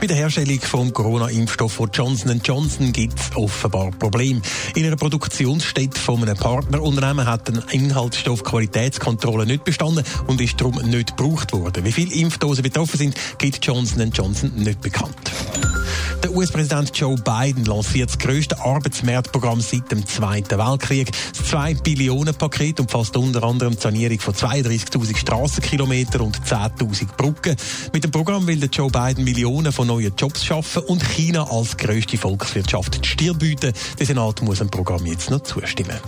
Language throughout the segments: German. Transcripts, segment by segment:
Bei der Herstellung vom Corona-Impfstoff von Johnson Johnson gibt es offenbar Probleme. In einer Produktionsstätte von einem Partnerunternehmen hat eine Inhaltsstoffqualitätskontrolle nicht bestanden und ist darum nicht gebraucht worden. Wie viele Impfdosen betroffen sind, gibt Johnson Johnson nicht bekannt. Der US-Präsident Joe Biden lanciert das grösste Arbeitsmarktprogramm seit dem Zweiten Weltkrieg. Das 2 Billionen Paket umfasst unter anderem die Sanierung von 32.000 Strassenkilometern und 10.000 Brücken. Mit dem Programm will der Joe Biden Millionen von neuen Jobs schaffen und China als grösste Volkswirtschaft die Stirn bieten. Der Senat muss dem Programm jetzt noch zustimmen.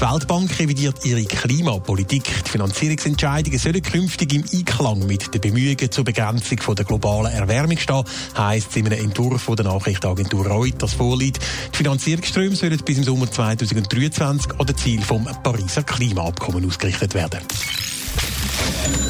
Die Weltbank revidiert ihre Klimapolitik. Die Finanzierungsentscheidungen sollen künftig im Einklang mit den Bemühungen zur Begrenzung der globalen Erwärmung stehen, heisst es in einem Entwurf von der Nachrichtenagentur Reuters vorliegt. Die Finanzierungsströme sollen bis im Sommer 2023 an das Ziel vom Pariser Klimaabkommen ausgerichtet werden.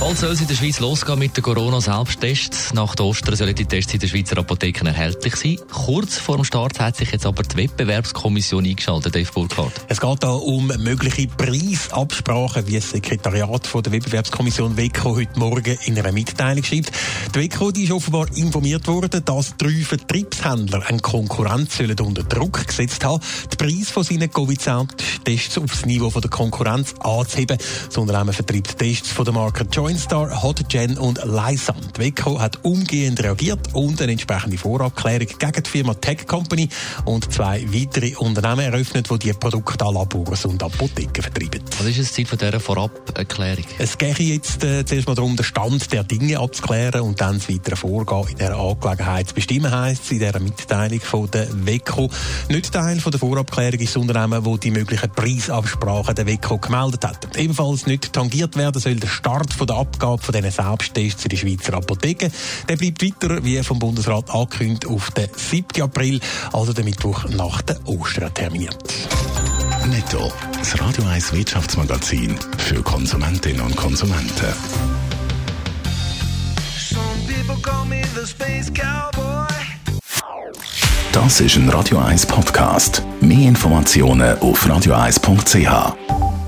Bald soll es in der Schweiz losgehen mit den Corona-Selbsttests. Nach der Ostern sollen die Tests in den Schweizer Apotheken erhältlich sein. Kurz vor dem Start hat sich jetzt aber die Wettbewerbskommission eingeschaltet, Dave Burkhardt. Es geht da um mögliche Preisabsprachen, wie das Sekretariat von der Wettbewerbskommission WECO heute Morgen in einer Mitteilung schreibt. Die WECO die ist offenbar informiert worden, dass drei Vertriebshändler eine Konkurrenz sollen unter Druck gesetzt haben, den Preis von seinen Covid-Tests aufs Niveau von der Konkurrenz anzuheben. Das Unternehmen vertreibt Tests von der Marke Joinstar, HotGen und Lysan. Die WECO hat umgehend reagiert und eine entsprechende Vorabklärung gegen die Firma Tech Company und zwei weitere Unternehmen eröffnet, die diese Produkte an Labors und Apotheken vertreiben. Was ist das Ziel von dieser Vorabklärung? Es gehe jetzt äh, zuerst mal darum, den Stand der Dinge abzuklären und dann das weitere Vorgehen in dieser Angelegenheit zu bestimmen, heisst es in dieser Mitteilung von der WECO. Nicht Teil von der Vorabklärung ist das Unternehmen, das die möglichen Preisabsprachen der WECO gemeldet hat. Ebenfalls nicht tangiert werden soll der Start von der Abgabe von diesen Selbsttests in die Schweizer Apotheken. Der bleibt weiter, wie vom Bundesrat angekündigt, auf den 7. April, also den Mittwoch nach der Ostern terminiert. Netto. Das Radio 1 Wirtschaftsmagazin für Konsumentinnen und Konsumenten. Das ist ein Radio 1 Podcast. Mehr Informationen auf radio1.ch.